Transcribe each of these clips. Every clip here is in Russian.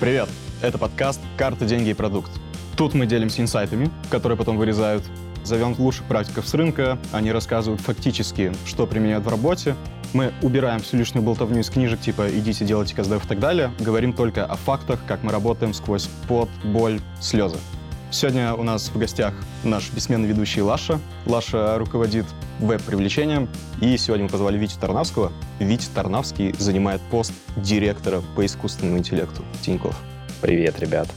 Привет! Это подкаст «Карты, деньги и продукт». Тут мы делимся инсайтами, которые потом вырезают. Зовем лучших практиков с рынка, они рассказывают фактически, что применяют в работе. Мы убираем всю лишнюю болтовню из книжек, типа «идите, делайте КСДФ» и так далее. Говорим только о фактах, как мы работаем сквозь пот, боль, слезы. Сегодня у нас в гостях наш бессменный ведущий Лаша. Лаша руководит веб-привлечением. И сегодня мы позвали Витю Тарнавского. Витя Тарнавский занимает пост директора по искусственному интеллекту Тинькофф. Привет, ребят.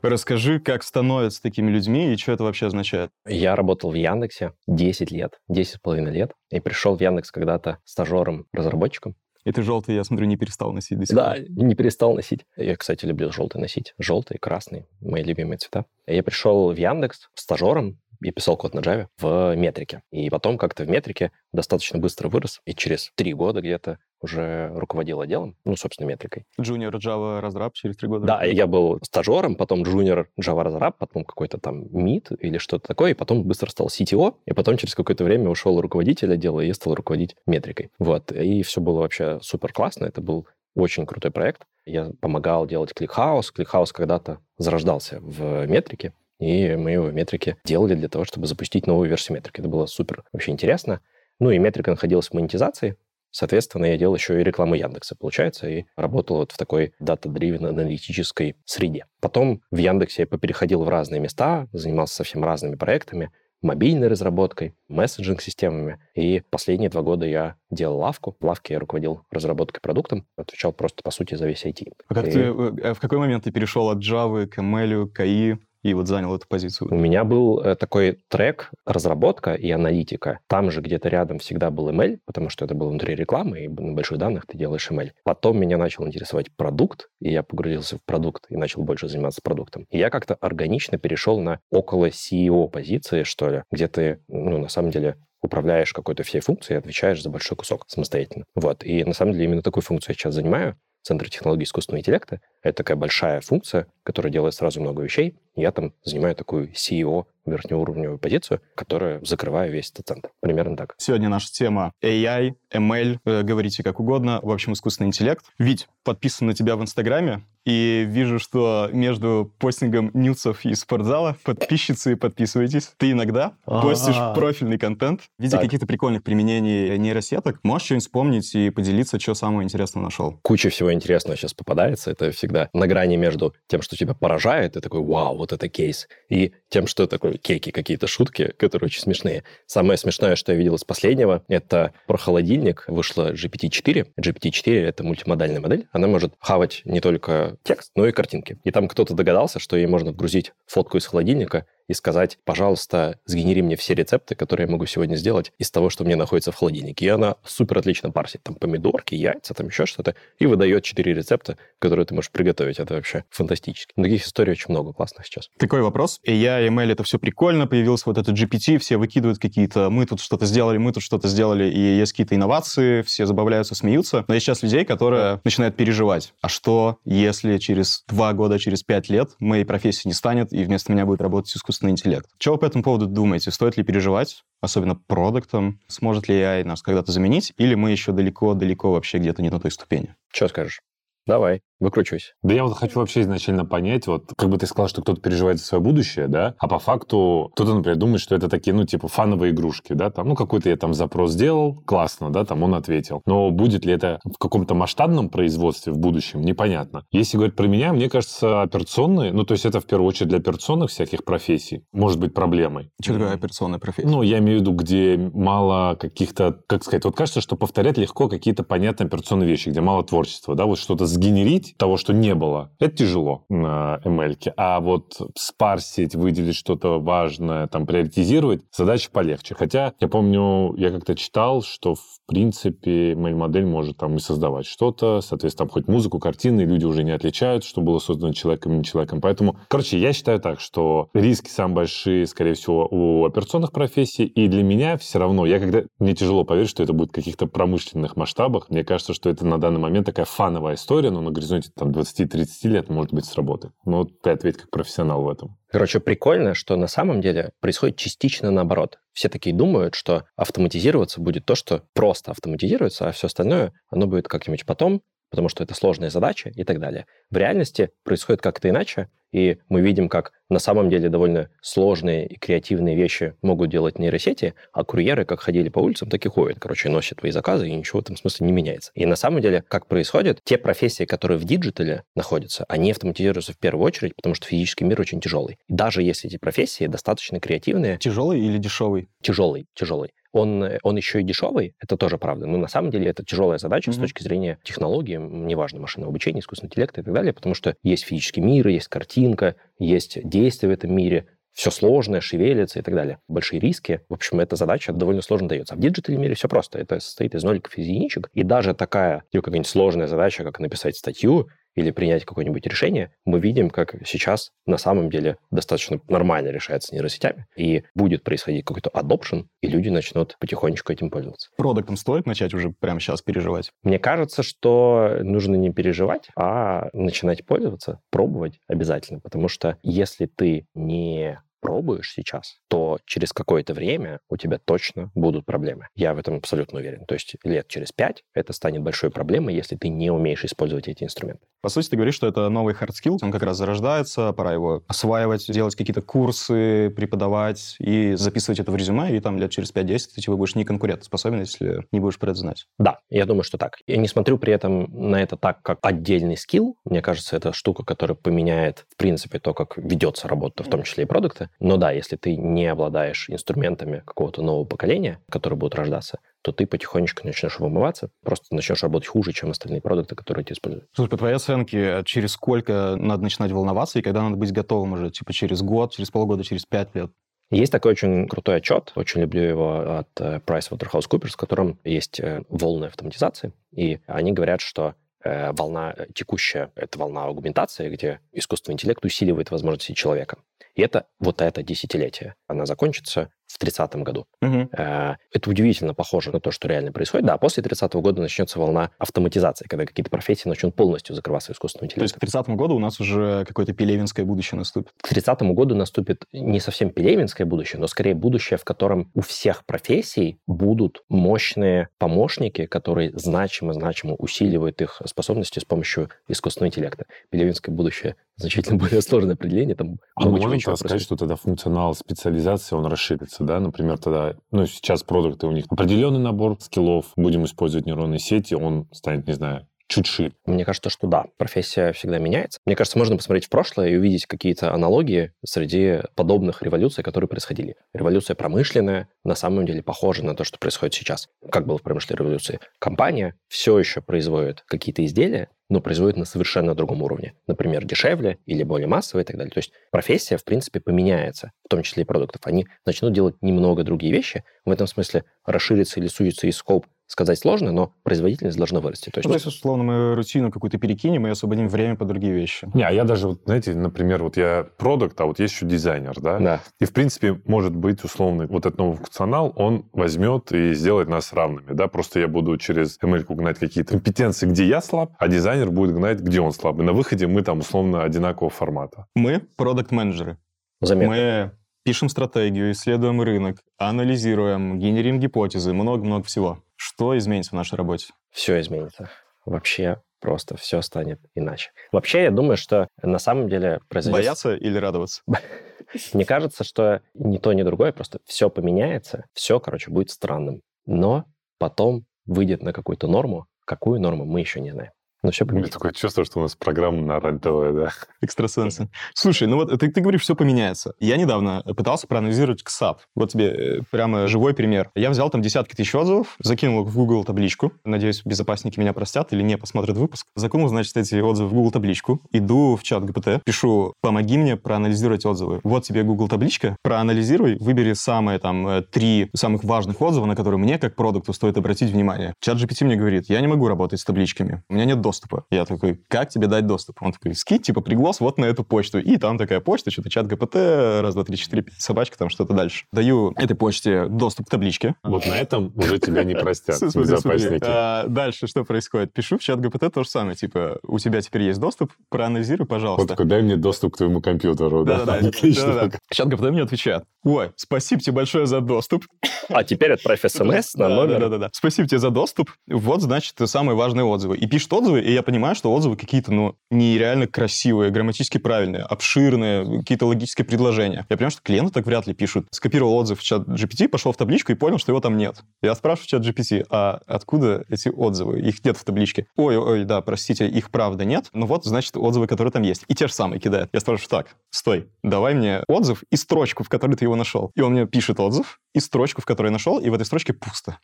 Расскажи, как становятся такими людьми и что это вообще означает? Я работал в Яндексе 10 лет, 10 с половиной лет, и пришел в Яндекс когда-то стажером-разработчиком. И ты желтый, я смотрю, не перестал носить до сих Да, не перестал носить. Я, кстати, люблю желтый носить. Желтый, красный, мои любимые цвета. Я пришел в Яндекс стажером, и писал код на Java в метрике. И потом как-то в метрике достаточно быстро вырос, и через три года где-то уже руководил отделом, ну, собственно, метрикой. Junior Java разраб через три года? Да, я был стажером, потом junior Java разраб, потом какой-то там MIT или что-то такое, и потом быстро стал CTO, и потом через какое-то время ушел руководитель отдела, и я стал руководить метрикой. Вот, и все было вообще супер классно, это был очень крутой проект. Я помогал делать ClickHouse. ClickHouse когда-то зарождался в метрике, и мы его в метрике делали для того, чтобы запустить новую версию метрики. Это было супер вообще интересно. Ну и метрика находилась в монетизации, Соответственно, я делал еще и рекламу Яндекса, получается, и работал вот в такой дата-дривен аналитической среде. Потом в Яндексе я переходил в разные места, занимался совсем разными проектами, мобильной разработкой, месседжинг-системами. И последние два года я делал лавку. В лавке я руководил разработкой продуктом, отвечал просто, по сути, за весь IT. А как и... ты, э, в какой момент ты перешел от Java к ML, к AI? И вот занял эту позицию? У меня был э, такой трек разработка и аналитика. Там же где-то рядом всегда был ML, потому что это было внутри рекламы, и на больших данных ты делаешь ML. Потом меня начал интересовать продукт, и я погрузился в продукт и начал больше заниматься продуктом. И я как-то органично перешел на около CEO позиции, что ли, где ты, ну, на самом деле, управляешь какой-то всей функцией и отвечаешь за большой кусок самостоятельно. Вот. И на самом деле именно такую функцию я сейчас занимаю. Центр технологий искусственного интеллекта. Это такая большая функция, которая делает сразу много вещей. Я там занимаю такую CEO верхнеуровневую позицию, которая закрываю весь этот центр. Примерно так. Сегодня наша тема AI, ML, э, говорите как угодно, в общем, искусственный интеллект. Вить, подписан на тебя в Инстаграме, и вижу, что между постингом нюцев из спортзала подписчицы подписывайтесь. Ты иногда А-а-а. постишь профильный контент. Видя каких-то прикольных применений нейросеток, можешь что-нибудь вспомнить и поделиться, что самого интересного нашел? Куча всего интересного сейчас попадается. Это всегда на грани между тем, что тебя поражает, и такой, вау, вот это кейс, и тем, что такое кейки, какие-то шутки, которые очень смешные. Самое смешное, что я видел из последнего, это про холодильник. Вышла GPT-4. GPT-4 — это мультимодальная модель. Она может хавать не только текст, но и картинки. И там кто-то догадался, что ей можно вгрузить фотку из холодильника и сказать, пожалуйста, сгенери мне все рецепты, которые я могу сегодня сделать из того, что мне находится в холодильнике. И она супер отлично парсит там помидорки, яйца, там еще что-то, и выдает четыре рецепта, которые ты можешь приготовить. Это вообще фантастически. Таких историй очень много классных сейчас. Такой вопрос. AI, ML, это все прикольно, появился вот этот GPT, все выкидывают какие-то, мы тут что-то сделали, мы тут что-то сделали, и есть какие-то инновации, все забавляются, смеются. Но есть сейчас людей, которые начинают переживать. А что, если через два года, через пять лет моей профессии не станет, и вместо меня будет работать искусственный искусственный интеллект. Что вы по этому поводу думаете? Стоит ли переживать, особенно продуктом? Сможет ли AI нас когда-то заменить? Или мы еще далеко-далеко вообще где-то не на той ступени? Что скажешь? Давай, выкручивайся. Да я вот хочу вообще изначально понять, вот как бы ты сказал, что кто-то переживает за свое будущее, да, а по факту кто-то, например, думает, что это такие, ну, типа фановые игрушки, да, там, ну, какой-то я там запрос сделал, классно, да, там он ответил. Но будет ли это в каком-то масштабном производстве в будущем, непонятно. Если говорить про меня, мне кажется, операционные, ну, то есть это в первую очередь для операционных всяких профессий может быть проблемой. Что такое операционная профессия? Ну, я имею в виду, где мало каких-то, как сказать, вот кажется, что повторять легко какие-то понятные операционные вещи, где мало творчества, да, вот что-то сгенерить того, что не было, это тяжело на ML. А вот спарсить, выделить что-то важное, там, приоритизировать, задача полегче. Хотя, я помню, я как-то читал, что, в принципе, ML-модель может там и создавать что-то, соответственно, там хоть музыку, картины, люди уже не отличают, что было создано человеком и не человеком. Поэтому, короче, я считаю так, что риски самые большие, скорее всего, у операционных профессий, и для меня все равно, я когда, мне тяжело поверить, что это будет в каких-то промышленных масштабах, мне кажется, что это на данный момент такая фановая история, но на горизонте там 20-30 лет может быть сработает. Но ты ответь как профессионал в этом. Короче, прикольно, что на самом деле происходит частично наоборот. Все такие думают, что автоматизироваться будет то, что просто автоматизируется, а все остальное, оно будет как-нибудь потом, потому что это сложная задача и так далее. В реальности происходит как-то иначе, и мы видим, как на самом деле довольно сложные и креативные вещи могут делать нейросети, а курьеры как ходили по улицам, так и ходят. Короче, носят твои заказы, и ничего в этом смысле не меняется. И на самом деле, как происходит, те профессии, которые в диджитале находятся, они автоматизируются в первую очередь, потому что физический мир очень тяжелый. даже если эти профессии достаточно креативные... Тяжелый или дешевый? Тяжелый, тяжелый он, он еще и дешевый, это тоже правда. Но на самом деле это тяжелая задача mm-hmm. с точки зрения технологии, неважно, машинного обучения, искусственного интеллекта и так далее, потому что есть физический мир, есть картинка, есть действия в этом мире, все сложное, шевелится и так далее. Большие риски. В общем, эта задача довольно сложно дается. А в диджитальном мире все просто. Это состоит из ноликов и единичек. И даже такая, какая-нибудь сложная задача, как написать статью, или принять какое-нибудь решение, мы видим, как сейчас на самом деле достаточно нормально решается нейросетями, и будет происходить какой-то adoption, и люди начнут потихонечку этим пользоваться. Продуктом стоит начать уже прямо сейчас переживать? Мне кажется, что нужно не переживать, а начинать пользоваться, пробовать обязательно, потому что если ты не пробуешь сейчас, то через какое-то время у тебя точно будут проблемы. Я в этом абсолютно уверен. То есть лет через пять это станет большой проблемой, если ты не умеешь использовать эти инструменты. По сути, ты говоришь, что это новый hard skill, он как раз зарождается, пора его осваивать, делать какие-то курсы, преподавать и записывать это в резюме, и там лет через 5-10 ты типа будешь не конкурентоспособен, если не будешь про это знать. Да, я думаю, что так. Я не смотрю при этом на это так, как отдельный скилл. Мне кажется, это штука, которая поменяет, в принципе, то, как ведется работа, в том числе и продукты. Но да, если ты не обладаешь инструментами какого-то нового поколения, которые будут рождаться, то ты потихонечку начнешь вымываться, просто начнешь работать хуже, чем остальные продукты, которые ты используешь. Слушай, по твоей оценке, через сколько надо начинать волноваться, и когда надо быть готовым уже? Типа через год, через полгода, через пять лет? Есть такой очень крутой отчет, очень люблю его от э, PricewaterhouseCoopers, в котором есть э, волны автоматизации, и они говорят, что волна текущая — это волна аугментации, где искусственный интеллект усиливает возможности человека. И это вот это десятилетие. Она закончится в 30-м году. Угу. Это удивительно похоже на то, что реально происходит. Да, после 30-го года начнется волна автоматизации, когда какие-то профессии начнут полностью закрываться искусственным интеллектом. То есть к 30-му году у нас уже какое-то пелевинское будущее наступит? К 30-му году наступит не совсем пелевинское будущее, но скорее будущее, в котором у всех профессий будут мощные помощники, которые значимо-значимо усиливают их способности с помощью искусственного интеллекта. Пелевинское будущее значительно более сложное определение. Там а мы можем сказать, что тогда функционал специализации, он расширится, да? Например, тогда, ну, сейчас продукты у них определенный набор скиллов, будем использовать нейронные сети, он станет, не знаю, чуть шире. Мне кажется, что да, профессия всегда меняется. Мне кажется, можно посмотреть в прошлое и увидеть какие-то аналогии среди подобных революций, которые происходили. Революция промышленная на самом деле похожа на то, что происходит сейчас. Как было в промышленной революции? Компания все еще производит какие-то изделия, но производит на совершенно другом уровне. Например, дешевле или более массовые и так далее. То есть профессия, в принципе, поменяется, в том числе и продуктов. Они начнут делать немного другие вещи. В этом смысле расширится или сузится и скоп сказать сложно, но производительность должна вырасти. То есть, ну, то есть условно, мы рутину какую-то перекинем и освободим время по другие вещи. Не, а я даже, вот, знаете, например, вот я продукт, а вот есть еще дизайнер, да? Да. И, в принципе, может быть, условно, вот этот новый функционал, он возьмет и сделает нас равными, да? Просто я буду через ML гнать какие-то компетенции, где я слаб, а дизайнер будет гнать, где он слаб. И на выходе мы там, условно, одинакового формата. Мы продукт-менеджеры. Заметно. Мы пишем стратегию, исследуем рынок, анализируем, генерим гипотезы, много-много всего. Что изменится в нашей работе? Все изменится. Вообще просто все станет иначе. Вообще, я думаю, что на самом деле произойдет... Бояться или радоваться? Мне кажется, что ни то, ни другое, просто все поменяется, все, короче, будет странным. Но потом выйдет на какую-то норму. Какую норму, мы еще не знаем. Ну, все поменяется. такое чувство, что у нас программа на рен да. Экстрасенсы. Слушай, ну вот ты, ты говоришь, все поменяется. Я недавно пытался проанализировать КСАП. Вот тебе э, прямо живой пример. Я взял там десятки тысяч отзывов, закинул в Google табличку. Надеюсь, безопасники меня простят или не посмотрят выпуск. Закинул, значит, эти отзывы в Google табличку. Иду в чат ГПТ, пишу, помоги мне проанализировать отзывы. Вот тебе Google табличка, проанализируй, выбери самые там э, три самых важных отзыва, на которые мне как продукту стоит обратить внимание. Чат GPT мне говорит, я не могу работать с табличками. У меня нет доступа доступа. Я такой, как тебе дать доступ? Он такой, скинь, типа, приглас вот на эту почту. И там такая почта, что-то чат ГПТ, раз, два, три, четыре, пять, собачка, там что-то дальше. Даю этой почте доступ к табличке. Вот на этом уже тебя не простят безопасники. А, дальше что происходит? Пишу в чат ГПТ то же самое, типа, у тебя теперь есть доступ, проанализируй, пожалуйста. Вот такой, дай мне доступ к твоему компьютеру. Да-да-да. Чат ГПТ мне отвечает, ой, спасибо тебе большое за доступ. А теперь отправь смс на номер. Да-да-да. Спасибо тебе за доступ. Вот, значит, самые важные отзывы. И пишет отзывы, и я понимаю, что отзывы какие-то, ну, нереально красивые, грамматически правильные, обширные, какие-то логические предложения. Я понимаю, что клиенты так вряд ли пишут. Скопировал отзыв в чат GPT, пошел в табличку и понял, что его там нет. Я спрашиваю в чат GPT, а откуда эти отзывы? Их нет в табличке. Ой, ой, да, простите, их правда нет. Ну вот, значит, отзывы, которые там есть. И те же самые кидает. Я спрашиваю, так, стой, давай мне отзыв и строчку, в которой ты его нашел. И он мне пишет отзыв и строчку, в которой нашел, и в этой строчке пусто.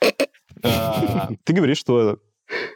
А, ты говоришь, что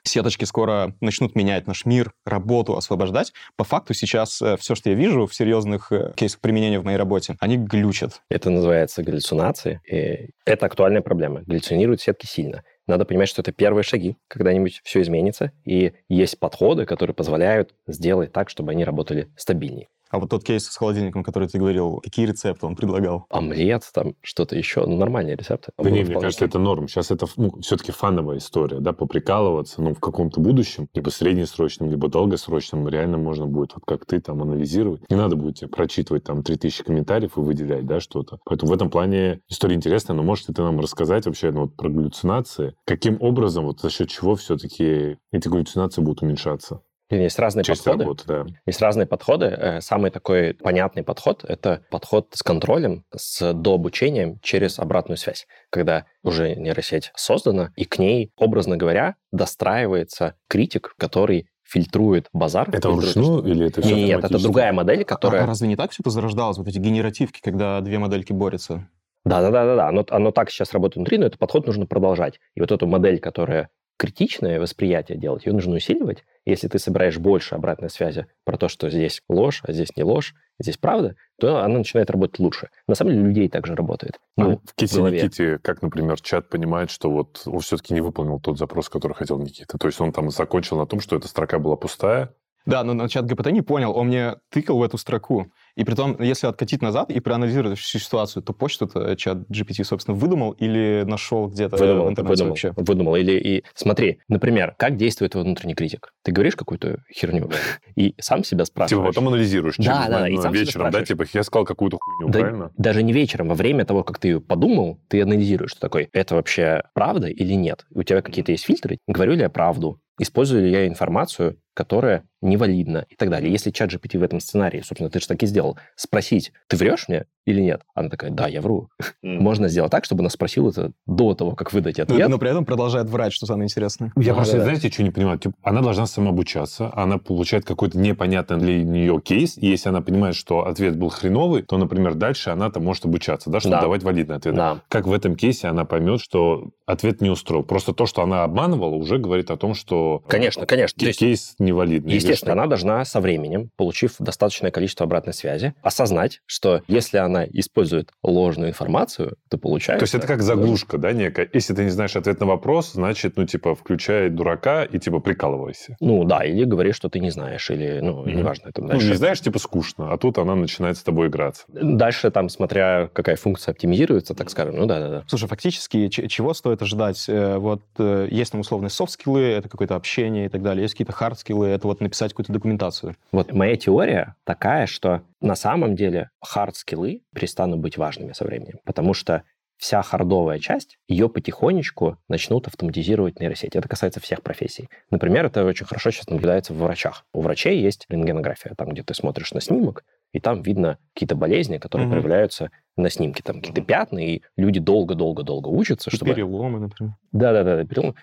сеточки скоро начнут менять наш мир, работу, освобождать. По факту сейчас э, все, что я вижу в серьезных э, кейсах применения в моей работе, они глючат. Это называется галлюцинации. И это актуальная проблема. Галлюцинируют сетки сильно. Надо понимать, что это первые шаги. Когда-нибудь все изменится, и есть подходы, которые позволяют сделать так, чтобы они работали стабильнее. А вот тот кейс с холодильником, который ты говорил, какие рецепты он предлагал? Омлет, там что-то еще, ну, нормальные рецепты. Да не, мне кажется, это норм. Сейчас это ну, все-таки фановая история, да, поприкалываться, ну, в каком-то будущем, либо среднесрочном, либо долгосрочном, реально можно будет, вот как ты там анализировать. Не надо будет тебе прочитывать там 3000 комментариев и выделять, да, что-то. Поэтому в этом плане история интересная, но можешь ли ты нам рассказать вообще ну, вот, про галлюцинации? Каким образом, вот за счет чего все-таки эти галлюцинации будут уменьшаться? Есть разные Часть подходы. Работы, да. Есть разные подходы. Э, самый такой понятный подход — это подход с контролем, с дообучением через обратную связь. Когда уже нейросеть создана, и к ней, образно говоря, достраивается критик, который фильтрует базар. Это вручную или это все Нет, это другая модель, которая... А, а разве не так все это зарождалось, вот эти генеративки, когда две модельки борются? Да, да, да, да, да. Оно, оно так сейчас работает внутри, но этот подход нужно продолжать. И вот эту модель, которая критичное восприятие делать, ее нужно усиливать. Если ты собираешь больше обратной связи про то, что здесь ложь, а здесь не ложь, здесь правда, то она начинает работать лучше. На самом деле людей также работает. А ну, в Ките в Никите, как, например, чат понимает, что вот он все-таки не выполнил тот запрос, который хотел Никита. То есть он там закончил на том, что эта строка была пустая, да, но на чат ГПТ не понял, он мне тыкал в эту строку. И при том, если откатить назад и проанализировать всю ситуацию, то почту-то чат GPT, собственно, выдумал или нашел где-то выдумал, в интернете выдумал, вообще? Выдумал. Или, и смотри, например, как действует твой внутренний критик? Ты говоришь какую-то херню и сам себя спрашиваешь. Типа потом анализируешь. Да, да, да. И сам вечером, да, типа я сказал какую-то хуйню, да, правильно? Даже не вечером, во время того, как ты ее подумал, ты анализируешь, что такой, это вообще правда или нет? У тебя какие-то есть фильтры? Говорю ли я правду? Использую ли я информацию, которая невалидна и так далее. Если чат GPT в этом сценарии, собственно, ты же так и сделал, спросить, ты врешь мне или нет? Она такая, да, я вру. Mm. Можно сделать так, чтобы она спросила это до того, как выдать ответ. Но, но при этом продолжает врать, что самое интересное. Я а, просто, да, знаете, да. что не понимаю? Типа, она должна самообучаться, она получает какой-то непонятный для нее кейс, и если она понимает, что ответ был хреновый, то, например, дальше она-то может обучаться, да, чтобы да. давать валидный ответ. Да. Как в этом кейсе она поймет, что ответ не устроил. Просто то, что она обманывала, уже говорит о том, что... Конечно, конечно. Кейс есть, невалидный. Естественно, она должна со временем, получив достаточное количество обратной связи, осознать, что если она использует ложную информацию, то получается... То есть это как заглушка, да, некая? Если ты не знаешь ответ на вопрос, значит, ну, типа, включай дурака и, типа, прикалывайся. Ну, да, или говори, что ты не знаешь, или, ну, mm-hmm. неважно. Это дальше. Ну, не знаешь, типа, скучно, а тут она начинает с тобой играться. Дальше, там, смотря какая функция оптимизируется, так скажем, ну, да-да-да. Слушай, фактически, чего стоит ожидать? Э, вот э, есть там условные софт-скиллы, это какое-то общение и так далее, есть какие-то хард-скиллы, это вот написать какую-то документацию. Вот моя теория такая, что на самом деле хард-скиллы перестанут быть важными со временем, потому что вся хардовая часть, ее потихонечку начнут автоматизировать нейросети. Это касается всех профессий. Например, это очень хорошо сейчас наблюдается в врачах. У врачей есть рентгенография, там, где ты смотришь на снимок, и там видно какие-то болезни, которые mm-hmm. проявляются на снимке. Там какие-то пятна, и люди долго-долго-долго учатся, чтобы... Переломы, например. Да-да-да, переломы.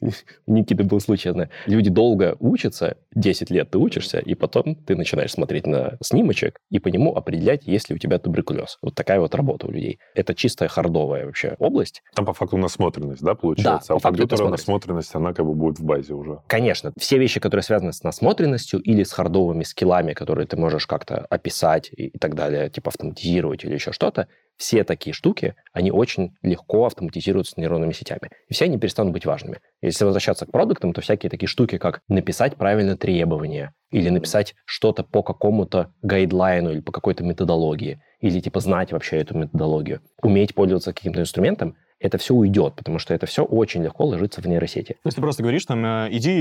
У Никиты был случай, я знаю. Люди долго учатся, 10 лет ты учишься, и потом ты начинаешь смотреть на снимочек и по нему определять, есть ли у тебя туберкулез. Вот такая вот работа у людей. Это чистая хардовая вообще область. Там по факту насмотренность, да, получается? Да, а у компьютера насмотренность, она как бы будет в базе уже. Конечно. Все вещи, которые связаны с насмотренностью или с хардовыми скиллами, которые ты можешь как-то описать и так далее, типа автоматизировать или еще что-то, все такие штуки, они очень легко автоматизируются нейронными сетями. И все они перестанут быть важными. Если возвращаться к продуктам, то всякие такие штуки, как написать правильно требования, или написать что-то по какому-то гайдлайну или по какой-то методологии, или типа знать вообще эту методологию, уметь пользоваться каким-то инструментом, это все уйдет, потому что это все очень легко ложится в нейросети. То есть ты просто говоришь, там, э, иди,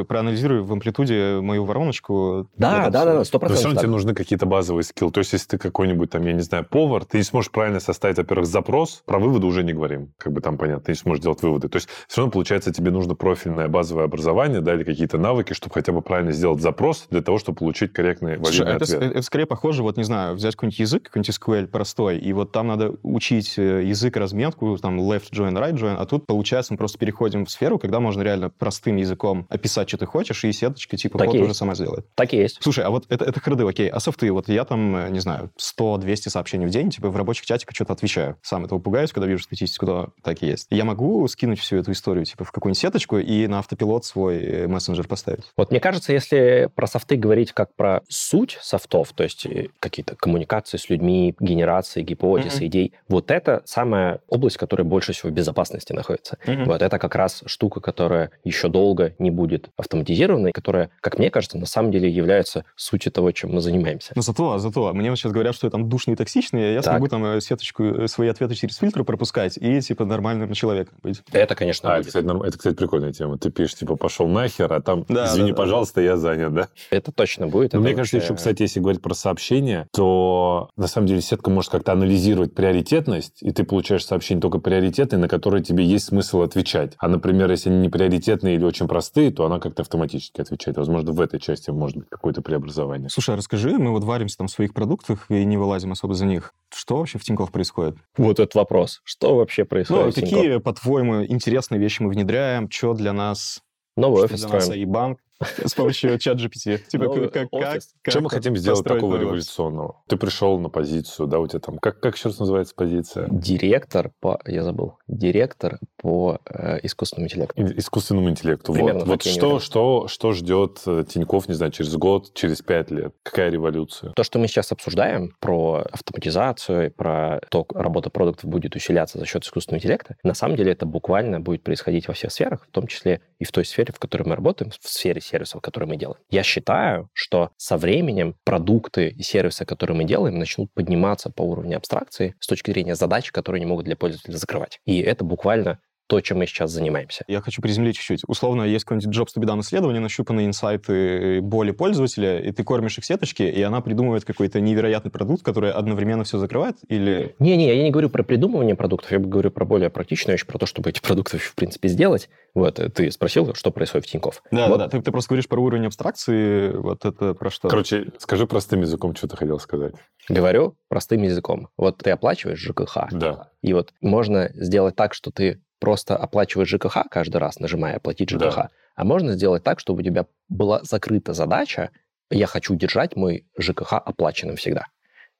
э, проанализируй в амплитуде мою вороночку. Да, Это да, да, да, сто Но все равно процентов. тебе нужны какие-то базовые скиллы. То есть, если ты какой-нибудь там, я не знаю, повар, ты не сможешь правильно составить, во-первых, запрос, про выводы уже не говорим. Как бы там понятно, ты не сможешь делать выводы. То есть, все равно, получается, тебе нужно профильное базовое образование, да, или какие-то навыки, чтобы хотя бы правильно сделать запрос для того, чтобы получить корректный Слушай, валидный это, с- ответ. это скорее похоже, вот, не знаю, взять какой-нибудь язык, какой-нибудь SQL простой, и вот там надо учить э, язык разметку, там, left join, right join, а тут, получается, мы просто переходим в сферу, когда можно реально простым языком описать, что ты хочешь, и сеточка, типа, Так и уже сама сделает. Так и есть. Слушай, а вот это, это харды, окей, а софты, вот я там, э, не знаю, 100-200 сообщений в день, типа, в рабочих чатиках что-то отвечаю. Сам этого пугаюсь, когда вижу статистику, то так и есть. Я могу скинуть всю эту историю, типа, в какую-нибудь сеточку и на автопилот свой э, мессенджер поставить? Вот мне кажется, если про софты говорить как про суть софтов, то есть э, какие-то коммуникации с людьми, генерации гипотез, Мгм. идей, вот это самая область, которая больше всего в безопасности находится. Вот это как раз штука, которая еще долго не будет автоматизирована, и которая, как мне кажется, на самом деле является сутью того, чем мы занимаемся. Ну, зато, зато, мне вот сейчас говорят, что я там душный и токсичный, я Так. смогу там э, сеточку, э, свои ответы через фильтр пропускать и, типа, нормальным человеком быть. Это, конечно, А, это будет. кстати, нам- это, кстати, прикольная тема. Ты пишешь, типа, пошел нахер, а там, Да, извини, да, да. пожалуйста, я занят, да? Это точно будет. Но Это мне кажется, вообще- еще, кстати, если говорить про сообщения, то на самом деле сетка может как-то анализировать приоритетность, и ты получаешь сообщения только приоритетные, на которые тебе есть смысл отвечать. А, например, если они не приоритетные или очень простые, то она как-то автоматически отвечает. Возможно, в этой части может быть какое-то преобразование. Слушай, а расскажи, мы вот варимся там в своих продуктах и не вылазим особо за них. Что вообще в Тинькофф происходит? Вот этот вопрос. Что вообще происходит? Ну, какие, по-твоему, интересные вещи мы внедряем? Что для нас, Новый что офис для нас строим. АИ-банк с помощью чат GPT? Типа, Новый как, как, как Что мы хотим сделать такого новый революционного? Ты пришел на позицию, да, у тебя там... Как, как еще раз называется позиция? Директор по... Я забыл. Директор по э, искусственному интеллекту. Искусственному интеллекту. Примерно вот вот что, что, что ждет э, Тиньков, не знаю, через год, через пять лет? Какая революция? То, что мы сейчас обсуждаем про автоматизацию, про то, как работа продуктов будет усиляться за счет искусственного интеллекта, на самом деле это буквально будет происходить во всех сферах, в том числе и в той сфере, в которой мы работаем, в сфере сервисов, которые мы делаем. Я считаю, что со временем продукты и сервисы, которые мы делаем, начнут подниматься по уровню абстракции с точки зрения задач, которые они могут для пользователя закрывать. И это буквально то, чем мы сейчас занимаемся. Я хочу приземлить чуть-чуть. Условно, есть какой-нибудь Jobs to be done исследование, нащупанные инсайты боли пользователя, и ты кормишь их сеточки, и она придумывает какой-то невероятный продукт, который одновременно все закрывает, или... Не-не, я не говорю про придумывание продуктов, я говорю про более практичную вещь, про то, чтобы эти продукты, в принципе, сделать. Вот, э, ты спросил, что происходит в Тинькофф. Да, Вот. да, Ты, ты просто говоришь про уровень абстракции, вот это про что? Короче, скажи простым языком, что ты хотел сказать. Говорю простым языком. Вот ты оплачиваешь ЖКХ, Да. и вот можно сделать так, что ты просто оплачиваешь ЖКХ каждый раз, нажимая «оплатить ЖКХ», Да. а можно сделать так, чтобы у тебя была закрыта задача «я хочу держать мой ЖКХ оплаченным всегда».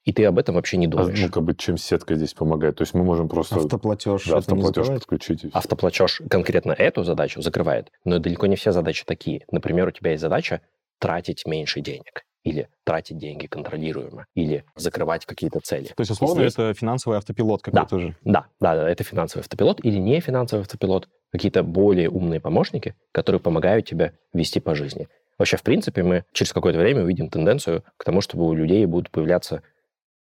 И ты об этом вообще не А, думаешь. ну, как бы, чем сетка здесь помогает? То есть мы можем просто Автоплатеж. да, автоплатеж подключить. Автоплатеж конкретно эту задачу закрывает, но далеко не все задачи такие. Например, у тебя есть задача тратить меньше денег, или тратить деньги контролируемо, или закрывать какие-то цели. То есть, условно, Здесь- это финансовый автопилот какой-то уже. Да, да, да, это финансовый автопилот или не финансовый автопилот, какие-то более умные помощники, которые помогают тебе вести по жизни. Вообще, в принципе, мы через какое-то время увидим тенденцию к тому, чтобы у людей будут появляться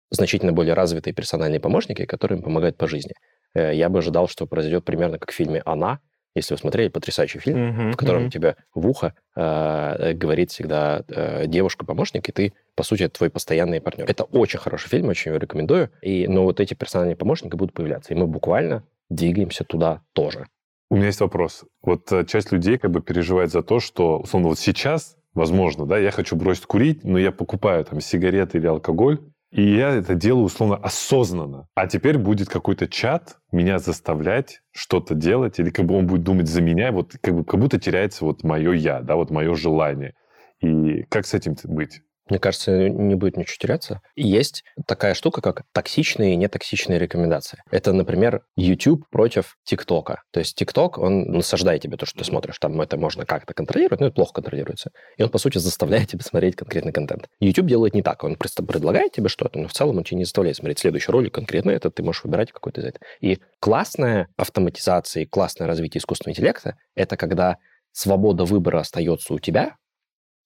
значительно более развитые персональные помощники, которые им помогают по жизни. Э, Я бы ожидал, что произойдет примерно как в фильме «Она», если вы смотрели, потрясающий фильм, Мгм, в котором мгм. тебе в ухо э, говорит всегда э, девушка-помощник, и ты, по сути, твой постоянный партнер. Это очень хороший фильм, очень его рекомендую. И, но вот эти персональные помощники будут появляться, и мы буквально двигаемся туда тоже. У меня есть вопрос. Вот э, часть людей как бы переживает за то, что, условно, вот сейчас, возможно, да, я хочу бросить курить, но я покупаю там сигареты или алкоголь, и я это делаю, условно, осознанно. А теперь будет какой-то чат меня заставлять что-то делать, или как бы он будет думать за меня, вот как, бы, как будто теряется вот мое я, да, вот мое желание. И как с этим быть? Мне кажется, не будет ничего теряться. Есть такая штука, как токсичные и нетоксичные рекомендации. Это, например, YouTube против ТикТока. То есть ТикТок, он насаждает тебе то, что ты смотришь. Там это можно как-то контролировать, но это плохо контролируется. И он, по сути, заставляет тебя смотреть конкретный контент. YouTube делает не так. Он просто предлагает тебе что-то, но в целом он тебе не заставляет смотреть следующий ролик конкретно этот, ты можешь выбирать какой-то из этого. И классная автоматизация и классное развитие искусственного интеллекта — это когда свобода выбора остается у тебя,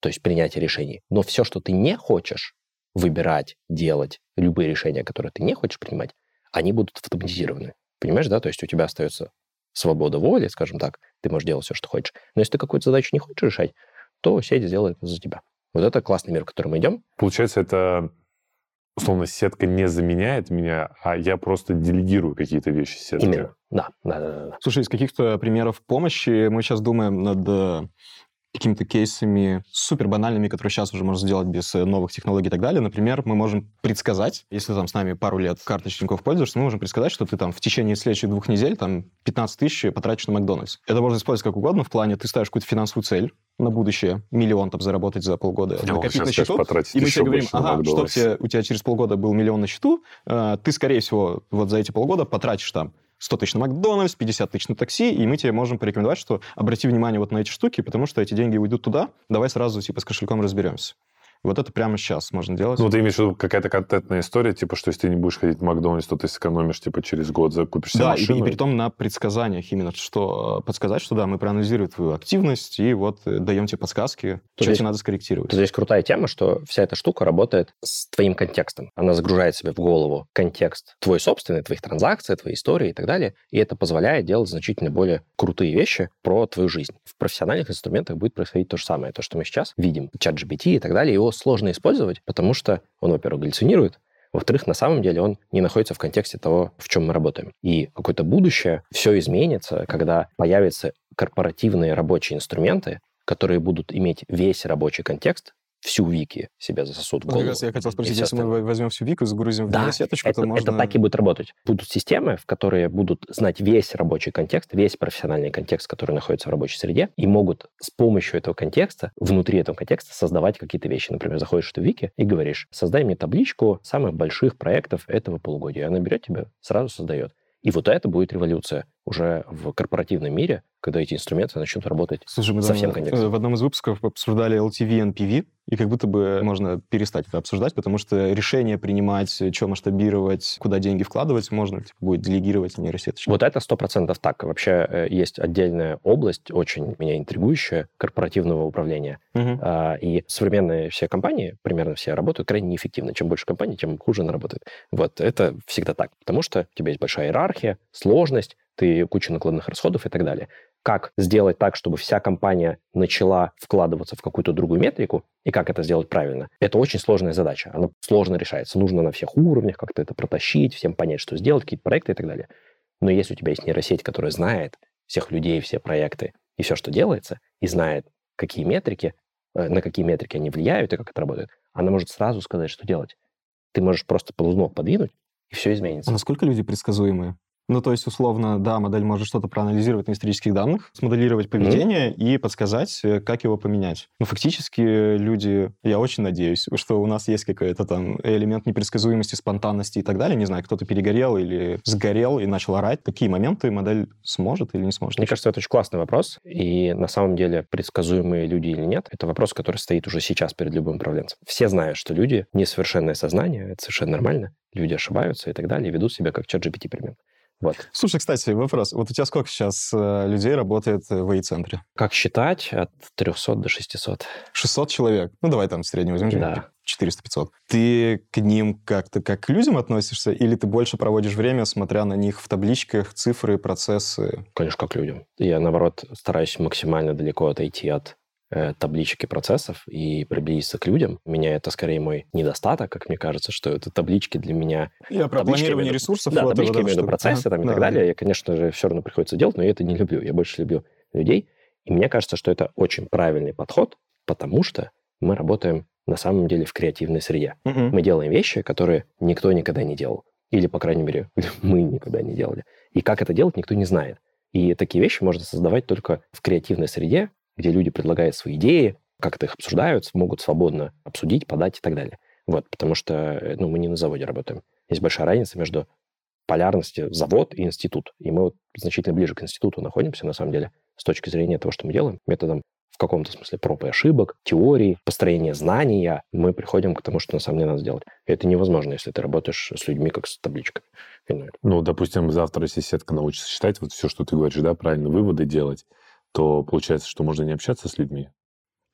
то есть принятие решений. Но все, что ты не хочешь выбирать, делать, любые решения, которые ты не хочешь принимать, они будут автоматизированы. Понимаешь, да? То есть у тебя остается свобода воли, скажем так, ты можешь делать все, что хочешь. Но если ты какую-то задачу не хочешь решать, то сеть сделает это за тебя. Вот это классный мир, в который мы идем. Получается, это условно, сетка не заменяет меня, а я просто делегирую какие-то вещи сетки. Именно, да. да, да, да. Слушай, из каких-то примеров помощи мы сейчас думаем над э, какими-то кейсами супер банальными, которые сейчас уже можно сделать без э, новых технологий и так далее. Например, мы можем предсказать, если там с нами пару лет карточкой Тинькофф пользуешься, мы можем предсказать, что ты там в течение следующих двух недель там 15 тысяч потратишь на Макдональдс. Это можно использовать как угодно в плане, ты ставишь какую-то финансовую цель, на будущее миллион там заработать за полгода, Я накопить на счету, и мы тебе говорим, ага, что Макдональдс. тебе, у тебя через полгода был миллион на счету, э, ты, скорее всего, вот за эти полгода потратишь там 100 тысяч на Макдональдс, 50 тысяч на такси, и мы тебе можем порекомендовать, что обрати внимание вот на эти штуки, потому что эти деньги уйдут туда, давай сразу типа с кошельком разберемся. Вот это прямо сейчас можно делать. Ну, ты имеешь в виду какая-то контентная история, типа, что если ты не будешь ходить в Макдональдс, то ты сэкономишь, типа, через год закупишь себе да, и, машину. и при том на предсказаниях именно, что э, подсказать, что да, мы проанализируем твою активность и вот э, даем тебе подсказки, То что есть- тебе надо скорректировать. Тут есть крутая тема, что вся эта штука работает с твоим контекстом. Она загружает себе в голову контекст твой собственный, твоих транзакций, твоей истории и так далее. И это позволяет делать значительно более крутые вещи про твою жизнь. В профессиональных инструментах будет происходить то же самое. То, что мы сейчас видим, чат GPT и так далее, его сложно использовать, потому что он, во-первых, галлюцинирует, во-вторых, на самом деле он не находится в контексте того, в чем мы работаем. И какое-то будущее, все изменится, когда появятся корпоративные рабочие инструменты, которые будут иметь весь рабочий контекст, всю вики себя засосут в голову. раз я хотел спросить, если мы возьмем всю Вику, загрузим в Да, нейросеточку, это, то можно... это так и будет работать. Будут системы, в которые будут знать весь рабочий контекст, весь профессиональный контекст, который находится в рабочей среде, и могут с помощью этого контекста, внутри этого контекста, создавать какие-то вещи. Например, заходишь ты в Вики и говоришь, создай мне табличку самых больших проектов этого полугодия. И она берет тебя, сразу создает. И вот это будет революция уже в корпоративном мире, когда эти инструменты начнут работать Слушай, мы Совсем контекст. э, в одном из выпусков обсуждали LTV, NPV, и как будто бы можно перестать это обсуждать, потому что решение принимать, что масштабировать, куда деньги вкладывать, можно типа, будет делегировать нейросеточно. Вот это сто процентов так. Вообще э, есть отдельная область, очень меня интригующая, корпоративного управления. А, И современные все компании, примерно все, работают крайне неэффективно. Чем больше компаний, тем хуже она работает. Вот это всегда так. Потому что у тебя есть большая иерархия, сложность, ты куча накладных расходов и так далее. Как сделать так, чтобы вся компания начала вкладываться в какую-то другую метрику, и как это сделать правильно? Это очень сложная задача. Она сложно решается. Нужно на всех уровнях как-то это протащить, всем понять, что сделать, какие-то проекты и так далее. Но если у тебя есть нейросеть, которая знает всех людей, все проекты и все, что делается, и знает, какие метрики, э, на какие метрики они влияют и как это работает, она может сразу сказать, что делать. Ты можешь просто ползунок подвинуть, и все изменится. А насколько люди предсказуемые? Ну, то есть, условно, да, модель может что-то проанализировать на исторических данных, смоделировать поведение и подсказать, э, как его поменять. Но фактически люди, я очень надеюсь, что у нас есть какой-то там элемент непредсказуемости, спонтанности и так далее. Не знаю, кто-то перегорел или сгорел и начал орать. Такие моменты модель сможет или не сможет? Мне кажется, это очень классный вопрос. И на самом деле предсказуемые люди или нет, это вопрос, который стоит уже сейчас перед любым управленцем. Все знают, что люди несовершенное сознание, это совершенно нормально. Люди ошибаются и так далее, и ведут себя как чат GPT примерно. Вот. Слушай, кстати, вопрос. Вот у тебя сколько сейчас э, людей работает э, в АИ-центре? Как считать от 300 до 600? 600 человек. Ну, давай там средний возьмем. Да. 400-500. Ты к ним как-то как к людям относишься, или ты больше проводишь время, смотря на них в табличках, цифры, процессы? Конечно, как людям. Я, наоборот, стараюсь максимально далеко отойти от э, табличек и процессов и приблизиться к людям. У меня это скорее мой недостаток, как мне кажется, что это таблички для меня Я про Таблички планирование виду. ресурсов. Да, вот таблички виду штука. процессы там, и Ага, так да. далее. Я, конечно же, все равно приходится делать, но я это не люблю. Я больше люблю людей. И мне кажется, что это очень правильный подход, потому что мы работаем на самом деле в креативной среде. Мгм. Мы делаем вещи, которые никто никогда не делал. Или, по крайней мере, мы никогда не делали. И как это делать, никто не знает. И такие вещи можно создавать только в креативной среде, где люди предлагают свои идеи, как-то их обсуждают, могут свободно обсудить, подать и так далее. Вот, потому что э, ну, мы не на заводе работаем. Есть большая разница между полярностью завод и институт. И мы вот значительно ближе к институту находимся, на самом деле, с точки зрения того, что мы делаем, методом в каком-то смысле проб и ошибок, теории, построения знания, мы приходим к тому, что на самом деле надо сделать. И это невозможно, если ты работаешь с людьми, как с это- Ну, допустим, завтра, если сетка научится считать вот все, что ты говоришь, да, правильно выводы делать, то получается, что можно не общаться с людьми.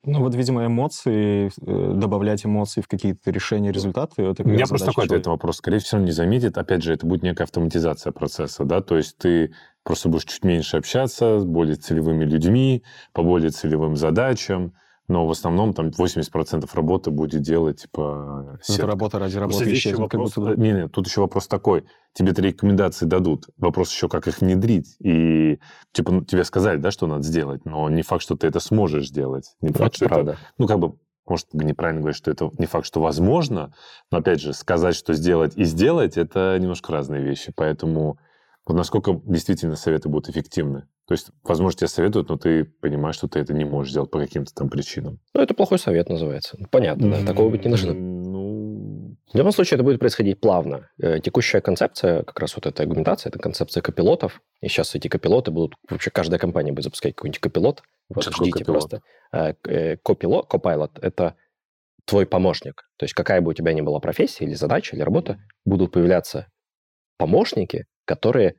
Ну вот, видимо, эмоции, э, добавлять эмоции в какие-то решения, результаты. Это У меня просто такой ответ на вопрос. Скорее всего, он не заметит. Опять же, это будет некая автоматизация процесса, да, то есть ты просто будешь чуть меньше общаться с более целевыми людьми, по более целевым задачам, но в основном там 80% работы будет делать, типа, Это сетка. работа ради работы здесь еще вопрос- будто бы. Не, не, тут еще вопрос такой. Тебе это рекомендации дадут. Вопрос еще, как их внедрить. И, типа, ну, тебе сказали, да, что надо сделать, но не факт, что ты это сможешь сделать. Не факт, Это что это правда. ну, как бы, может, неправильно говорить, что это не факт, что возможно, но, опять же, сказать, что сделать и сделать, это немножко разные вещи. Поэтому вот насколько действительно советы будут эффективны. То есть, возможно, тебе советуют, но ты понимаешь, что ты это не можешь сделать по каким-то там причинам. Ну, это плохой совет называется. Понятно, да, такого быть не должно. Ну, В любом случае, это будет происходить плавно. Э, Текущая концепция, как раз вот эта аргументация, это концепция копилотов. И сейчас эти копилоты будут... Вообще каждая компания будет запускать какой-нибудь копилот. Вот, Что ждите копилот? просто. Э, к- э, Копилот, копайлот – это твой помощник. То есть какая бы у тебя ни была профессия или задача, или работа, будут появляться помощники, которые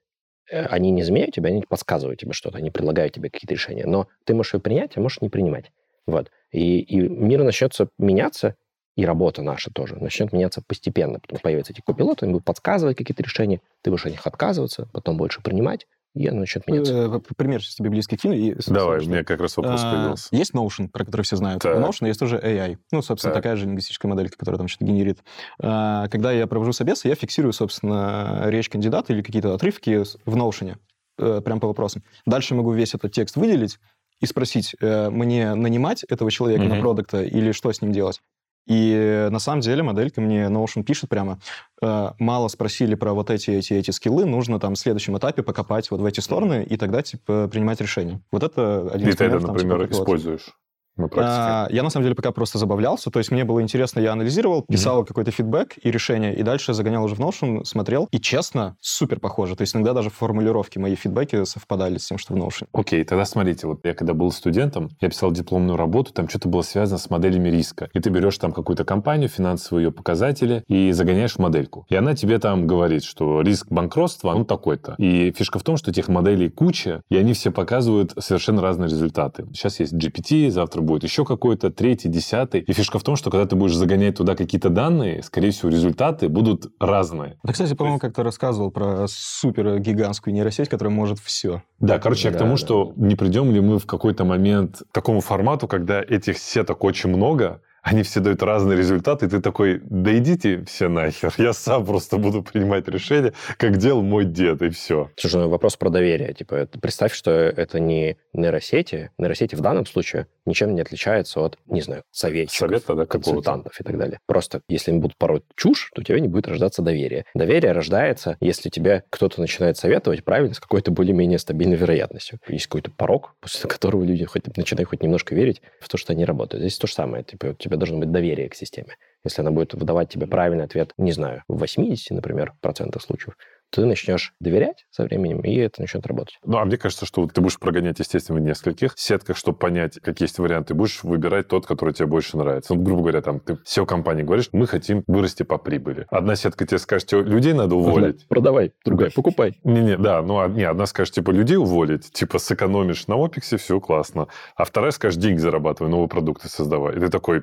э, они не заменяют тебя, они подсказывают тебе что-то, они предлагают тебе какие-то решения. Но ты можешь ее принять, а можешь не принимать. Вот. И, и мир начнется меняться, и работа наша тоже начнет меняться постепенно. Потом появятся эти копилоты, они будут подсказывать какие-то решения, ты будешь от них отказываться, потом больше принимать, оно начнет меняться. Э, Пример сейчас тебе близкий кину. и, давай, у что- меня как раз вопрос А, появился. Есть Notion, про который все знают. Так. У Notion есть тоже AI. Ну, собственно, Так. такая же лингвистическая моделька, которая там что-то генерит. А, Когда я провожу собесы, я фиксирую, собственно, речь кандидата или какие-то отрывки в Notion, э, прям по вопросам. Дальше могу весь этот текст выделить и спросить, э, мне нанимать этого человека на Мгм. продукта или что с ним делать. И э, на самом деле моделька мне Notion пишет прямо, э, мало спросили про вот эти, эти, эти скиллы, нужно там в следующем этапе покопать вот в эти стороны и тогда, типа, принимать решение. Вот это один И из ты это, примеров, там, типа, например, используешь на практике. А, я на самом деле пока просто забавлялся, то есть мне было интересно, я анализировал, писал какой-то фидбэк и решение, и дальше загонял уже в Notion, смотрел, и честно, супер похоже. То есть иногда даже формулировки мои фидбэки совпадали с тем, что в Notion. Окей, тогда смотрите, вот я когда был студентом, я писал дипломную работу, там что-то было связано с моделями риска. И ты берешь там какую-то компанию, финансовые ее показатели и загоняешь в модельку. И она тебе там говорит, что риск банкротства, он такой-то. И фишка в том, что этих моделей куча, и они все показывают совершенно разные результаты. Сейчас есть GPT, завтра будет еще какой-то, третий, десятый. И фишка в том, что когда ты будешь загонять туда какие-то данные, скорее всего, результаты будут разные. Ты, кстати, по-моему, как-то рассказывал про супер гигантскую нейросеть, которая может все. Да, короче, я к Да, тому, да, что не придем ли мы в какой-то момент к такому формату, когда этих сеток очень много, они все дают разные результаты, и ты такой, да идите все нахер, я сам просто буду принимать решения, как делал мой дед, и все. Слушай, ну вопрос про доверие. Типа, представь, что это не нейросети. Нейросети в данном случае ничем не отличаются от, не знаю, советчиков, Совета, да, консультантов и так далее. Просто если они будут пороть чушь, то у тебя не будет рождаться доверие. Доверие рождается, если тебе кто-то начинает советовать правильно с какой-то более-менее стабильной вероятностью. Есть какой-то порог, после которого люди хоть, начинают хоть немножко верить в то, что они работают. Здесь то же самое. Типа, у тебя должно быть доверие к системе. Если она будет выдавать тебе правильный ответ, не знаю, в 80, например, процентах случаев, ты начнешь доверять со временем, и это начнет работать. Ну, а мне кажется, что вот ты будешь прогонять, естественно, в нескольких сетках, чтобы понять, какие есть варианты, будешь выбирать тот, который тебе больше нравится. Ну, грубо говоря, там, ты SEO компании говоришь, мы хотим вырасти по прибыли. Одна сетка тебе скажет, «Тебе людей надо уволить. Продавай, другая, покупай. Не-не, да, ну, а- не, одна скажет, типа, людей уволить, типа, сэкономишь на опексе, все классно. А вторая скажет, деньги зарабатывай, новые продукты создавай. И ты такой,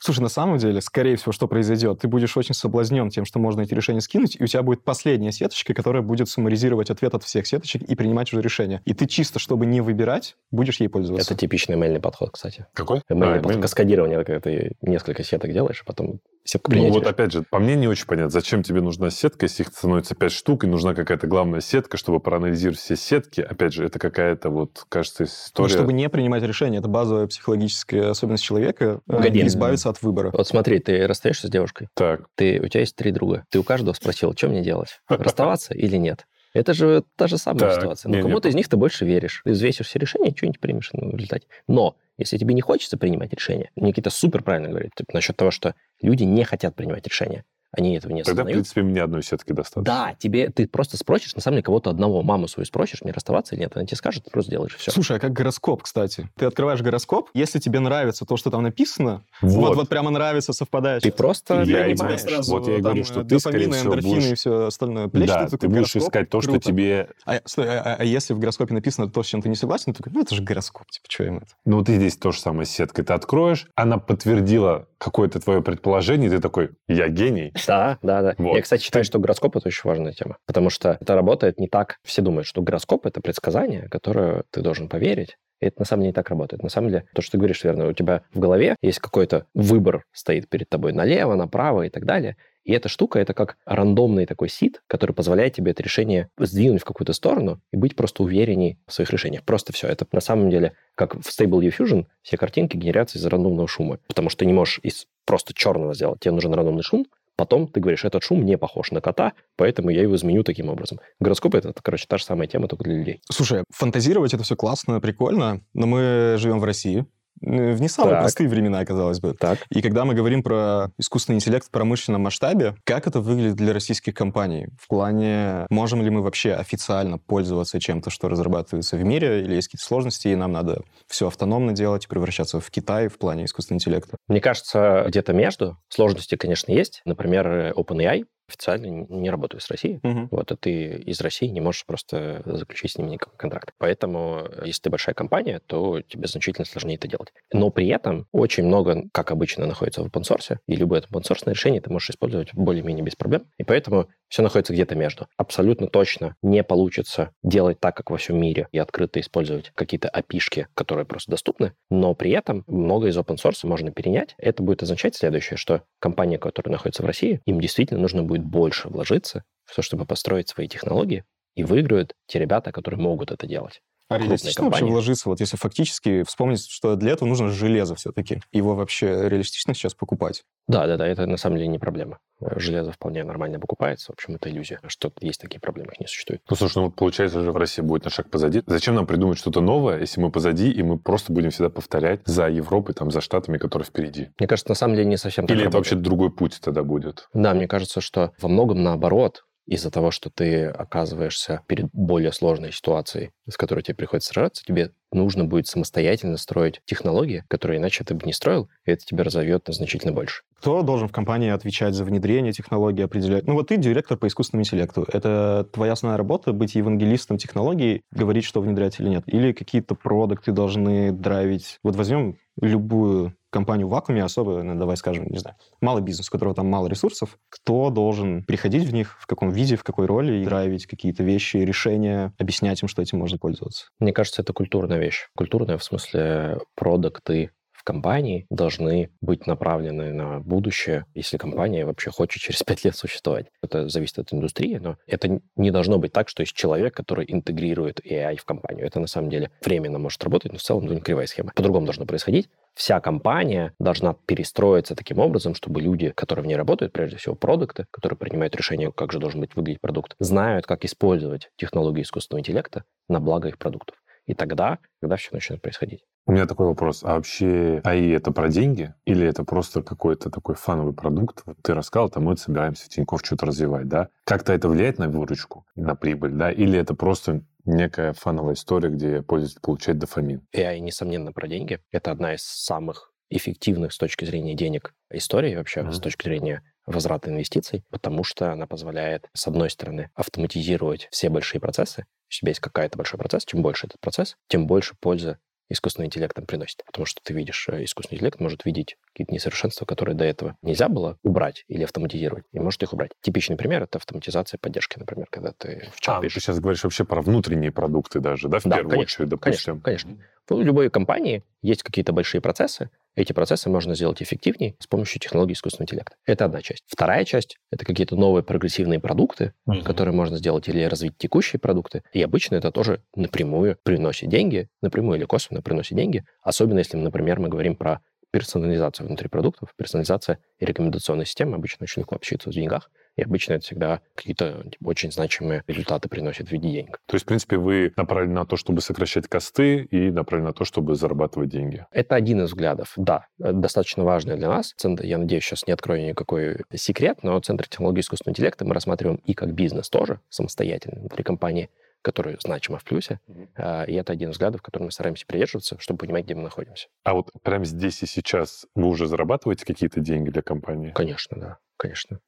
Слушай, на самом деле, скорее всего, что произойдет? Ты будешь очень соблазнен тем, что можно эти решения скинуть, и у тебя будет последняя сеточка, которая будет суммаризировать ответ от всех сеточек и принимать уже решение. И ты чисто, чтобы не выбирать, будешь ей пользоваться. Это типичный ML подход, кстати. какой? ML А, подход, каскадирование, когда ты несколько сеток делаешь, а потом сетка Ну, принятия. вот опять же, по мне не очень понятно, зачем тебе нужна сетка, если их становится 5 штук, и нужна какая-то главная сетка, чтобы проанализировать все сетки. Опять же, это какая-то вот, кажется, Ну, история... чтобы не принимать решения. Это базовая психологическая особенность человека. э, Погоди. От выбора. Вот смотри, ты расстаешься с девушкой, Так, ты, у тебя есть три друга, ты у каждого спросил, что мне делать, расставаться или нет. Это же та же самая Так, ситуация. Но не-не. кому-то из них ты больше веришь. Ты взвесишь все решения, что-нибудь примешь ну, в результате. Но если тебе не хочется принимать решения, Никита супер правильно говорит типа, насчет того, что люди не хотят принимать решения. Они этого не Тогда, в принципе, мне одной сетки достаточно. Да, тебе ты просто спросишь, на самом деле, кого-то одного, маму свою спросишь, мне расставаться или нет, она тебе скажет, ты просто делаешь все. Слушай, а как гороскоп, кстати? Ты открываешь гороскоп, если тебе нравится то, что там написано, вот, Вот. вот, прямо нравится, совпадает. Ты просто Я тебя сразу- вот я и говорю, что ты, скорее всего, эндорфины будешь- и все остальное. Плещет, да, ты ты будешь гороскоп, искать то, что круто. тебе... А, стой, а, а если в гороскопе написано то, с чем ты не согласен, ты такой, ну это же гороскоп, типа, что им это? Ну, вот и здесь то же самое с сеткой. Ты откроешь, она подтвердила какое-то твое предположение, и ты такой, я гений. Да, да, да. Вот. Я, кстати, считаю, что гороскоп это очень важная тема, потому что это работает не так. Все думают, что гороскоп это предсказание, которое ты должен поверить. И это на самом деле не так работает. На самом деле, то, что ты говоришь, верно, у тебя в голове есть какой-то выбор стоит перед тобой налево, направо и так далее. И эта штука, это как рандомный такой сит, который позволяет тебе это решение сдвинуть в какую-то сторону и быть просто уверенней в своих решениях. Просто все. Это на самом деле, как в Stable Diffusion, все картинки генерятся из рандомного шума. Потому что ты не можешь из просто черного сделать. Тебе нужен рандомный шум, Потом ты говоришь, этот шум не похож на кота, поэтому я его изменю таким образом. Гороскоп это, короче, та же самая тема, только для людей. Слушай, фантазировать это все классно, прикольно, но мы живем в России, в не самые Так. простые времена, казалось бы. Так. И когда мы говорим про искусственный интеллект в промышленном масштабе, как это выглядит для российских компаний? В плане, можем ли мы вообще официально пользоваться чем-то, что разрабатывается в мире, или есть какие-то сложности, и нам надо все автономно делать и превращаться в Китай в плане искусственного интеллекта? Мне кажется, где-то между. Сложности, конечно, есть. Например, э, OpenAI официально не- работает с Россией. Вот, а ты из России не можешь просто заключить с ними никакой контракт. Поэтому, э, если ты большая компания, то тебе значительно сложнее это делать. Но при этом очень много, как обычно, находится в open source, и любое open source решение ты можешь использовать более-менее без проблем. И поэтому все находится где-то между. Абсолютно точно не получится делать так, как во всем мире, и открыто использовать какие-то опишки, которые просто доступны, но при этом много из open source можно перенять. Это будет означать следующее, что компания, которая находится в России, им действительно нужно будет больше вложиться в то, чтобы построить свои технологии, и выиграют те ребята, которые могут это делать. А реалистично вообще компания. вложиться, вот если фактически вспомнить, что для этого нужно железо все-таки. Его вообще реалистично сейчас покупать? Да, да, да, это на самом деле не проблема. Э, Железо вполне нормально покупается. В общем, это иллюзия, что есть такие проблемы, их не существует. Ну, слушай, ну, вот получается же в России будет на шаг позади. Зачем нам придумать что-то новое, если мы позади, и мы просто будем всегда повторять за Европой, там, за Штатами, которые впереди? Мне кажется, на самом деле не совсем так Или это работает. вообще другой путь тогда будет? Да, мне кажется, что во многом наоборот, из-за того, что ты оказываешься перед более сложной ситуацией, с которой тебе приходится сражаться, тебе нужно будет самостоятельно строить технологии, которые иначе ты бы не строил, и это тебя разовьет значительно больше. Кто должен в компании отвечать за внедрение технологий, определять? Ну вот ты директор по искусственному интеллекту. Это твоя основная работа, быть евангелистом технологий, говорить, что внедрять или нет? Или какие-то продукты должны драйвить? Вот возьмем любую компанию в вакууме, особо, ну, давай скажем, не знаю, малый бизнес, у которого там мало ресурсов, кто должен приходить в них, в каком виде, в какой роли, и драйвить какие-то вещи, решения, объяснять им, что этим можно пользоваться? Мне кажется, это культурная вещь. Культурная в смысле продукты в компании должны быть направлены на будущее, если компания вообще хочет через пять лет существовать. Это зависит от индустрии, но это не должно быть так, что есть человек, который интегрирует AI в компанию. Это на самом деле временно может работать, но в целом ну, кривая схема. По-другому должно происходить. Вся компания должна перестроиться таким образом, чтобы люди, которые в ней работают, прежде всего продукты, которые принимают решение, как же должен быть выглядеть продукт, знают, как использовать технологии искусственного интеллекта на благо их продуктов. И тогда, когда все начнет происходить. У меня такой вопрос. А вообще АИ это про деньги? Или это просто какой-то такой фановый продукт? Вот ты рассказал, там мы собираемся в Тинькофф что-то развивать, да? Как-то это влияет на выручку, на прибыль, да? Или это просто некая фановая история, где пользователь получает дофамин? AI, несомненно, про деньги. Это одна из самых эффективных с точки зрения денег историй вообще, Мгм. с точки зрения возврата инвестиций, потому что она позволяет, с одной стороны, автоматизировать все большие процессы. У тебя есть какой-то большой процесс, чем больше этот процесс, тем больше пользы искусственный интеллектом приносит. Потому что ты видишь, э, искусственный интеллект может видеть какие-то несовершенства, которые до этого нельзя было убрать или автоматизировать, и может их убрать. Типичный пример — это автоматизация поддержки, например, когда ты в чат А, ну, ты пишешь. сейчас говоришь вообще про внутренние продукты даже, да, в Да, первую конечно, очередь, допустим? Конечно, конечно. В любой компании есть какие-то большие процессы. Эти процессы можно сделать эффективнее с помощью технологий искусственного интеллекта. Это одна часть. Вторая часть — это какие-то новые прогрессивные продукты, Мгм. которые можно сделать или развить текущие продукты. И обычно это тоже напрямую приносит деньги, напрямую или косвенно приносит деньги, особенно если, например, мы говорим про персонализацию внутри продуктов. Персонализация и рекомендационная система обычно очень легко общаются в деньгах, И обычно это всегда какие-то типа, очень значимые результаты приносит в виде денег. То есть, в принципе, вы направлены на то, чтобы сокращать косты и направлены на то, чтобы зарабатывать деньги. Это один из взглядов, да. Это достаточно важный для нас. Центр, я надеюсь, сейчас не открою никакой секрет, но Центр технологии искусственного интеллекта мы рассматриваем и как бизнес тоже самостоятельно внутри компании, который значимо в плюсе. Mm-hmm. И это один из взглядов, который мы стараемся придерживаться, чтобы понимать, где мы находимся. А вот прямо здесь и сейчас вы уже зарабатываете какие-то деньги для компании? Конечно, да, конечно.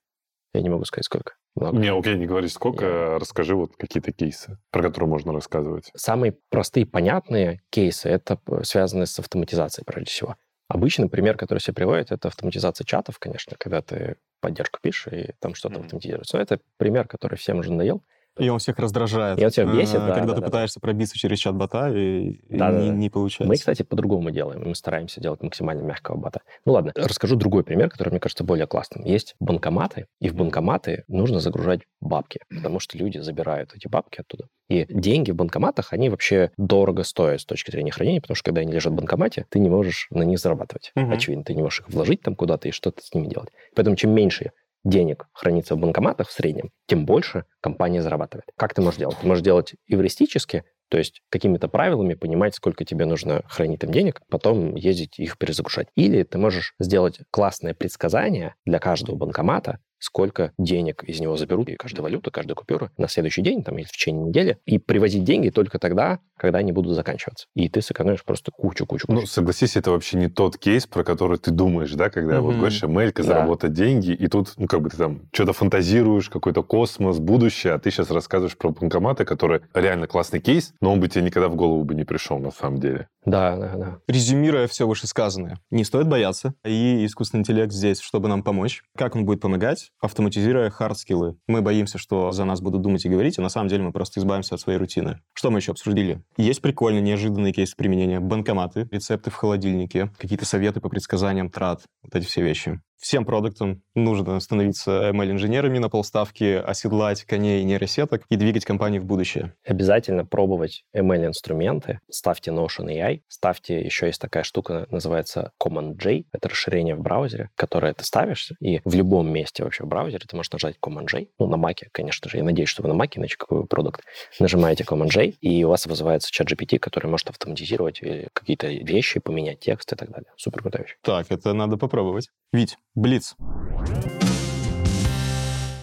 Я не могу сказать, сколько. Много. Не, окей, не говори сколько, Я... расскажи вот какие-то кейсы, про которые можно рассказывать. Самые простые, понятные кейсы, это связаны с автоматизацией, прежде всего. Обычный пример, который все приводит, это автоматизация чатов, конечно, когда ты поддержку пишешь, и там что-то mm-hmm. автоматизируется. Но это пример, который всем уже надоел. И он всех раздражает. И он всех бесит, а, да. Когда да, ты да, пытаешься пробиться через чат-бота, и, да, и не, не получается. Мы, кстати, по-другому делаем. Мы стараемся делать максимально мягкого бота. Ну ладно, расскажу другой пример, который, мне кажется, более классным. Есть банкоматы, и в банкоматы нужно загружать бабки, потому что люди забирают эти бабки оттуда. И деньги в банкоматах, они вообще дорого стоят с точки зрения хранения, потому что когда они лежат в банкомате, ты не можешь на них зарабатывать. Угу. Очевидно, ты не можешь их вложить там куда-то и что-то с ними делать. Поэтому чем меньше денег хранится в банкоматах в среднем, тем больше компания зарабатывает. Как ты можешь делать? Ты можешь делать эвристически, то есть какими-то правилами понимать, сколько тебе нужно хранить там денег, потом ездить их перезагружать. Или ты можешь сделать классное предсказание для каждого банкомата, сколько денег из него заберут, и каждая валюта, каждая купюра на следующий день там, или в течение недели, и привозить деньги только тогда, когда они будут заканчиваться. И ты сэкономишь просто кучу-кучу. Ну, согласись, это вообще не тот кейс, про который ты думаешь, да, когда mm-hmm. вот говоришь, Мелька, заработать да. деньги, и тут, ну, как бы ты там что-то фантазируешь, какой-то космос, будущее, а ты сейчас рассказываешь про банкоматы, которые реально классный кейс, но он бы тебе никогда в голову бы не пришел на самом деле. Да, да, да. Резюмируя все вышесказанное, не стоит бояться, и искусственный интеллект здесь, чтобы нам помочь. Как он будет помогать? Автоматизируя хард-скиллы. Мы боимся, что за нас будут думать и говорить, а на самом деле мы просто избавимся от своей рутины. Что мы еще обсудили? Есть прикольные, неожиданные кейсы применения. Банкоматы, рецепты в холодильнике, какие-то советы по предсказаниям трат, вот эти все вещи. Всем продуктам нужно становиться ML-инженерами на полставки, оседлать коней нейросеток и двигать компанию в будущее. Обязательно пробовать ML-инструменты. Ставьте Notion AI, ставьте, еще есть такая штука, называется Command-J. Это расширение в браузере, которое ты ставишь, и в любом месте вообще в браузере ты можешь нажать Command-J. Ну, на Mac, конечно же. Я надеюсь, что вы на Mac, иначе какой вы продукт. Нажимаете Command-J, и у вас вызывается чат GPT, который может автоматизировать какие-то вещи, поменять текст и так далее. Супер крутая вещь. Так, это надо попробовать. Вить, Блиц.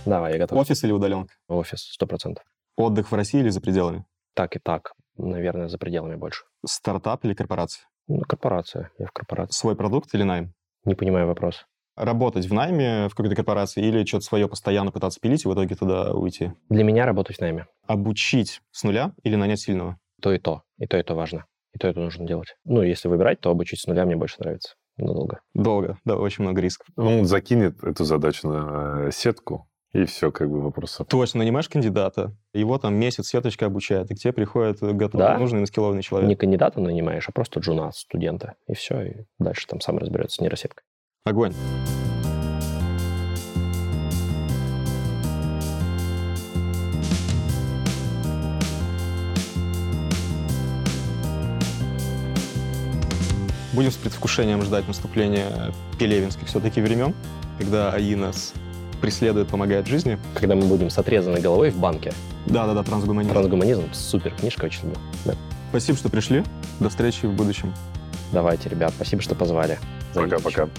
Давай, я готов. Офис или удаленка? Офис, сто процентов. Отдых в России или за пределами? Так и так. Наверное, за пределами больше. Стартап или корпорация? Ну, корпорация. Я в корпорации. Свой продукт или найм? Не понимаю вопрос. Работать в найме в какой-то корпорации или что-то свое постоянно пытаться пилить и в итоге туда уйти? Для меня работать в найме. Обучить с нуля или нанять сильного? То и то. И то, и то важно. И то, и то нужно делать. Ну, если выбирать, то обучить с нуля мне больше нравится надолго. Долго, да, очень много рисков. Он закинет эту задачу на э, сетку, и все, как бы вопросов. Точно, нанимаешь кандидата, его там месяц сеточка обучает, и к тебе приходит готовый, да. нужный, наскиллованный человек. Не кандидата нанимаешь, а просто джуна, студента, и все, и дальше там сам разберется с нейросеткой. Огонь. Будем с предвкушением ждать наступления пелевинских все-таки времен, когда АИ нас преследует, помогает в жизни. Когда мы будем с отрезанной головой в банке. Да-да-да, трансгуманизм. Трансгуманизм, супер книжка, очень люблю. Да. Спасибо, что пришли. До встречи в будущем. Давайте, ребят, спасибо, что позвали. Пока-пока.